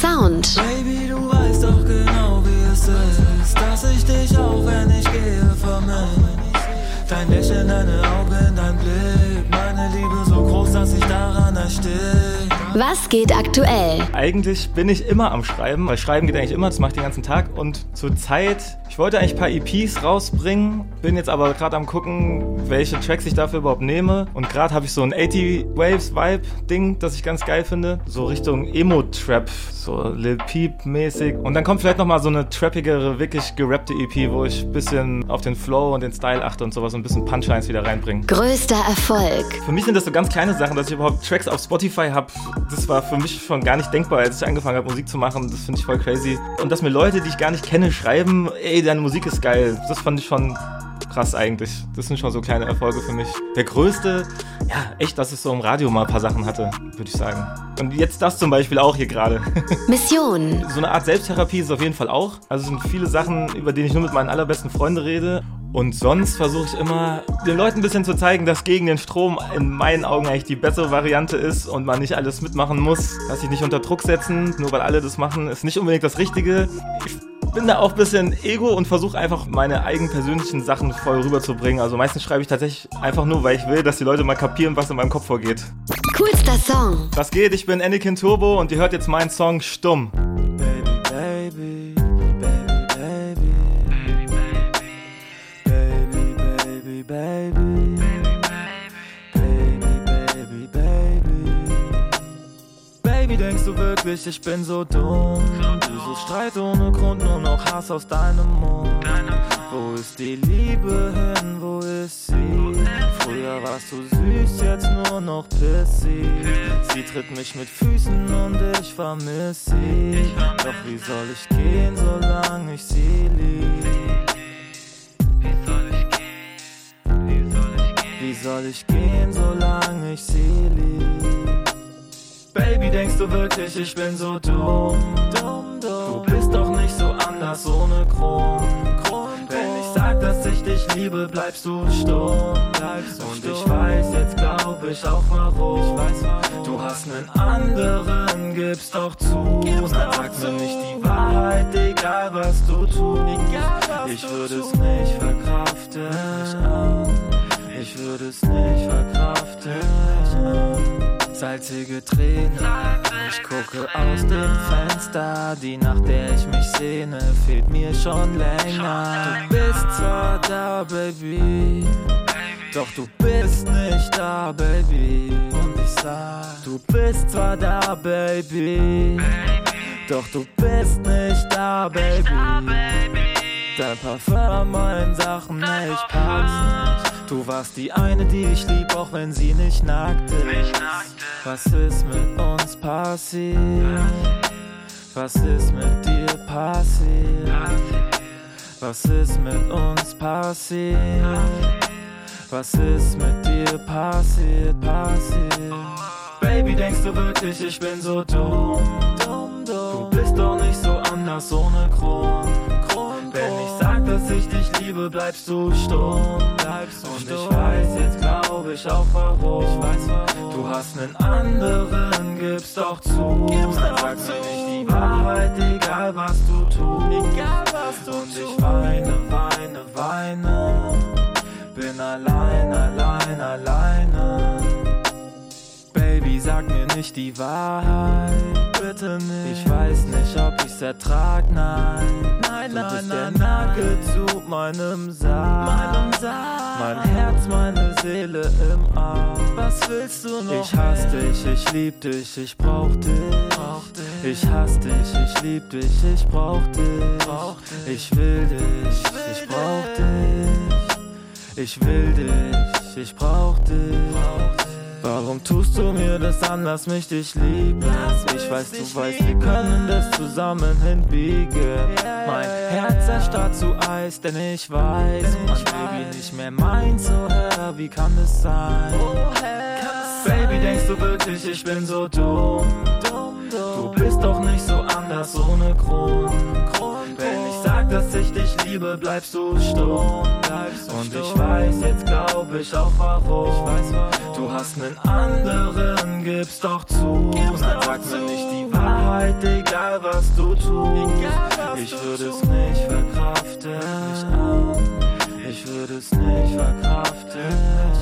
Sound. Baby, du weißt doch genau, wie es ist, dass ich dich auch, wenn ich gehe, vermisse. Dein Lächeln, deine Augen, dein Blick, meine Liebe Was geht aktuell? Eigentlich bin ich immer am Schreiben, weil Schreiben geht eigentlich immer, das mache ich den ganzen Tag. Und zur Zeit, ich wollte eigentlich ein paar EPs rausbringen, bin jetzt aber gerade am gucken, welche Tracks ich dafür überhaupt nehme. Und gerade habe ich so ein 80 Waves Vibe Ding, das ich ganz geil finde. So Richtung Emo-Trap, so Lil Peep mäßig. Und dann kommt vielleicht nochmal so eine trappigere, wirklich gerappte EP, wo ich ein bisschen auf den Flow und den Style achte und sowas und ein bisschen Punchlines wieder reinbringe. Größter Erfolg. Für mich sind das so ganz kleine Sachen, dass ich überhaupt Tracks auf Spotify habe. Das war für mich schon gar nicht denkbar, als ich angefangen habe, Musik zu machen. Das finde ich voll crazy. Und dass mir Leute, die ich gar nicht kenne, schreiben, ey, deine Musik ist geil. Das fand ich schon krass eigentlich. Das sind schon so kleine Erfolge für mich. Der größte, ja, echt, dass es so im Radio mal ein paar Sachen hatte, würde ich sagen. Und jetzt das zum Beispiel auch hier gerade. Mission. So eine Art Selbsttherapie ist es auf jeden Fall auch. Also es sind viele Sachen, über die ich nur mit meinen allerbesten Freunden rede. Und sonst versuche ich immer, den Leuten ein bisschen zu zeigen, dass gegen den Strom in meinen Augen eigentlich die bessere Variante ist und man nicht alles mitmachen muss. Dass sich nicht unter Druck setzen, nur weil alle das machen, ist nicht unbedingt das Richtige. Ich bin da auch ein bisschen Ego und versuche einfach meine eigenen persönlichen Sachen voll rüberzubringen. Also meistens schreibe ich tatsächlich einfach nur, weil ich will, dass die Leute mal kapieren, was in meinem Kopf vorgeht. Coolster Song. Was geht? Ich bin Anakin Turbo und ihr hört jetzt meinen Song Stumm. Baby, baby, baby, baby, baby, denkst du wirklich, ich bin so dumm? Du suchst Streit ohne Grund, nur noch Hass aus deinem Mund. Wo ist die Liebe hin, wo ist sie? Früher warst du süß, jetzt nur noch pissig. Sie tritt mich mit Füßen und ich vermiss sie. Doch wie soll ich gehen, solange ich sie lieb? Wie soll ich gehen, solange ich sie lieb? Baby, denkst du wirklich, ich bin so dumm? Du bist doch nicht so anders ohne Grund. Wenn ich sag, dass ich dich liebe, bleibst du stumm. Und ich weiß, jetzt glaub ich auch warum. Du hast nen anderen, gibst doch zu. Sag mir nicht die Wahrheit, egal was du tust. Ich würde es nicht verkraften. Ich würde es nicht verkraften. Salzige Tränen, ich gucke aus dem Fenster. Die Nacht, der ich mich sehne, fehlt mir schon länger. Du bist zwar da, Baby, doch du bist nicht da, Baby. Und ich sag, du bist zwar da, Baby, doch du bist nicht da, Baby. Dein Parfum, mein Sachen, ich pack's nicht. Du warst die eine, die ich lieb, auch wenn sie nicht nackt ist. Was ist mit uns passiert? Was ist mit dir passiert? Was ist mit uns passiert? Was ist mit dir passiert, passiert? Baby, denkst du wirklich, ich bin so dumm? Du bist doch nicht so anders ohne Grund. Wenn ich sag, dass ich dich liebe, bleibst du stumm. Und ich weiß, jetzt glaub ich auch warum. Du hast nen anderen, gibst doch zu. Sag mir nicht die Wahrheit, egal was du tust. Und ich weine, weine, weine. Bin allein, allein, alleine. Sag mir nicht die Wahrheit. Bitte nicht. Ich weiß nicht, ob ich's ertrag, nein. Nein, du bist der Nagel zu meinem Sarg. Mein Herz, meine Seele im Arm. Was willst du noch? Ich hasse dich, ich lieb dich, ich brauch dich. Ich hasse dich, ich lieb dich, ich brauch dich. Ich will dich, ich brauch dich. Ich will dich, ich brauch dich. Warum tust du mir das an? Lass mich dich lieben. Ich weiß, du weißt, wir können das zusammen hinbiegen. Mein Herz erstarrt zu Eis, denn ich weiß, mein Baby nicht mehr meins. So hör, wie kann es sein? Baby, denkst du wirklich, ich bin so dumm? Du bist doch nicht so anders ohne Grund. Ich sag, dass ich dich liebe, bleibst du stumm. Und ich weiß, jetzt glaub ich auch warum. Du hast nen anderen, gibst doch zu. Sag mir nicht die Wahrheit. Egal was du tust. Ich würde es nicht verkraften. Ich würde es nicht verkraften.